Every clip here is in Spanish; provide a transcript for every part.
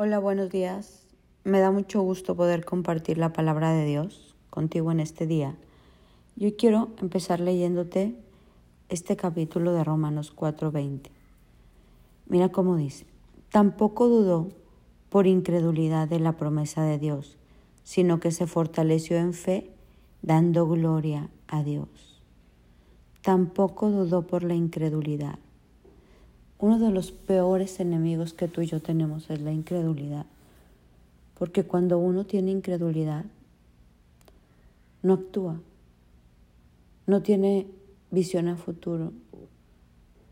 Hola, buenos días. Me da mucho gusto poder compartir la palabra de Dios contigo en este día. Yo quiero empezar leyéndote este capítulo de Romanos 4:20. Mira cómo dice, tampoco dudó por incredulidad de la promesa de Dios, sino que se fortaleció en fe, dando gloria a Dios. Tampoco dudó por la incredulidad. Uno de los peores enemigos que tú y yo tenemos es la incredulidad. Porque cuando uno tiene incredulidad, no actúa, no tiene visión a futuro,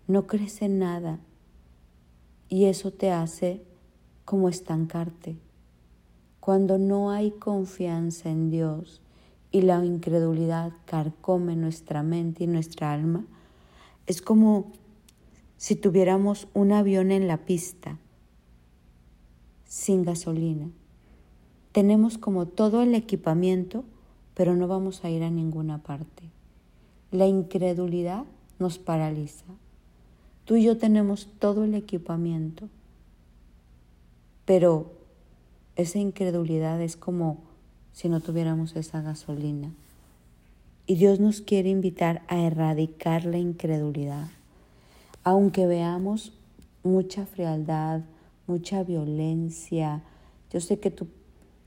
no crece nada y eso te hace como estancarte. Cuando no hay confianza en Dios y la incredulidad carcome nuestra mente y nuestra alma, es como si tuviéramos un avión en la pista sin gasolina. Tenemos como todo el equipamiento, pero no vamos a ir a ninguna parte. La incredulidad nos paraliza. Tú y yo tenemos todo el equipamiento, pero esa incredulidad es como si no tuviéramos esa gasolina. Y Dios nos quiere invitar a erradicar la incredulidad aunque veamos mucha frialdad, mucha violencia, yo sé que tú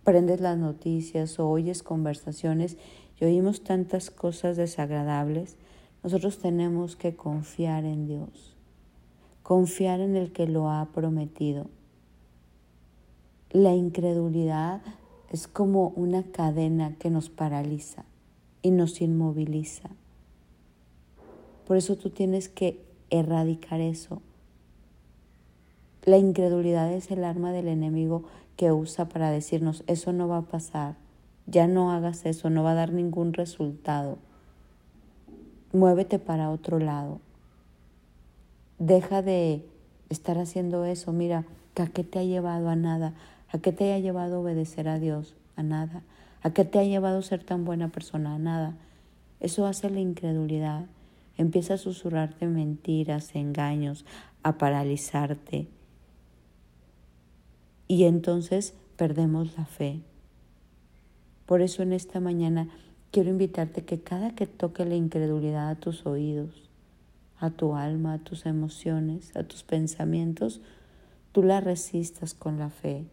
prendes las noticias o oyes conversaciones y oímos tantas cosas desagradables, nosotros tenemos que confiar en Dios, confiar en el que lo ha prometido. La incredulidad es como una cadena que nos paraliza y nos inmoviliza. Por eso tú tienes que erradicar eso. La incredulidad es el arma del enemigo que usa para decirnos, eso no va a pasar, ya no hagas eso, no va a dar ningún resultado. Muévete para otro lado. Deja de estar haciendo eso. Mira, ¿a qué te ha llevado a nada? ¿A qué te ha llevado a obedecer a Dios? A nada. ¿A qué te ha llevado ser tan buena persona? A nada. Eso hace la incredulidad empieza a susurrarte mentiras, engaños, a paralizarte. Y entonces perdemos la fe. Por eso en esta mañana quiero invitarte que cada que toque la incredulidad a tus oídos, a tu alma, a tus emociones, a tus pensamientos, tú la resistas con la fe.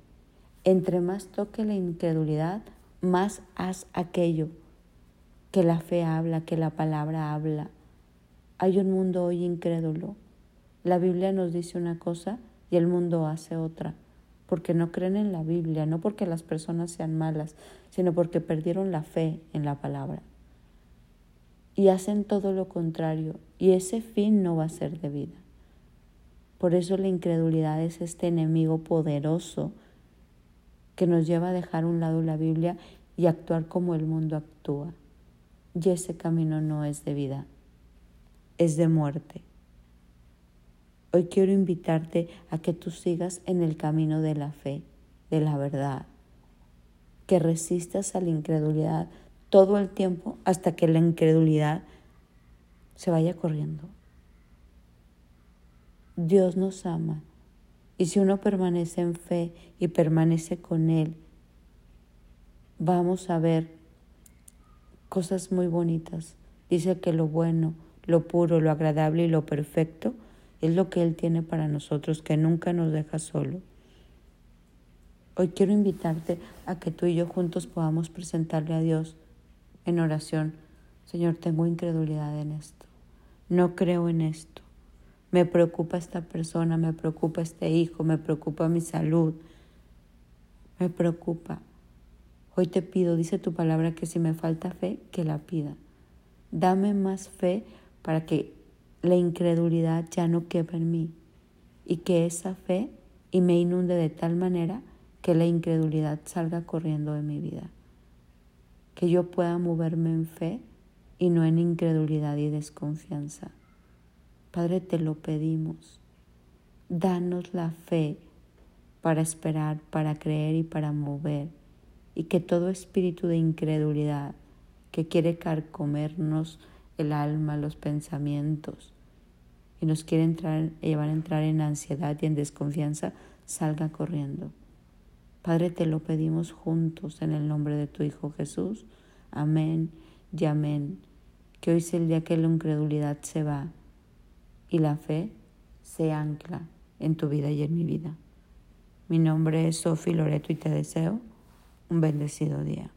Entre más toque la incredulidad, más haz aquello que la fe habla, que la palabra habla. Hay un mundo hoy incrédulo. La Biblia nos dice una cosa y el mundo hace otra, porque no creen en la Biblia, no porque las personas sean malas, sino porque perdieron la fe en la palabra. Y hacen todo lo contrario, y ese fin no va a ser de vida. Por eso la incredulidad es este enemigo poderoso que nos lleva a dejar a un lado la Biblia y actuar como el mundo actúa. Y ese camino no es de vida es de muerte. Hoy quiero invitarte a que tú sigas en el camino de la fe, de la verdad, que resistas a la incredulidad todo el tiempo hasta que la incredulidad se vaya corriendo. Dios nos ama y si uno permanece en fe y permanece con Él, vamos a ver cosas muy bonitas. Dice que lo bueno, lo puro, lo agradable y lo perfecto es lo que Él tiene para nosotros, que nunca nos deja solo. Hoy quiero invitarte a que tú y yo juntos podamos presentarle a Dios en oración. Señor, tengo incredulidad en esto. No creo en esto. Me preocupa esta persona, me preocupa este hijo, me preocupa mi salud. Me preocupa. Hoy te pido, dice tu palabra, que si me falta fe, que la pida. Dame más fe para que la incredulidad ya no quepa en mí y que esa fe y me inunde de tal manera que la incredulidad salga corriendo de mi vida. Que yo pueda moverme en fe y no en incredulidad y desconfianza. Padre, te lo pedimos. Danos la fe para esperar, para creer y para mover. Y que todo espíritu de incredulidad que quiere carcomernos el alma, los pensamientos, y nos quiere entrar, llevar a entrar en ansiedad y en desconfianza, salga corriendo. Padre, te lo pedimos juntos en el nombre de tu Hijo Jesús. Amén y amén. Que hoy sea el día que la incredulidad se va y la fe se ancla en tu vida y en mi vida. Mi nombre es Sofi Loreto y te deseo un bendecido día.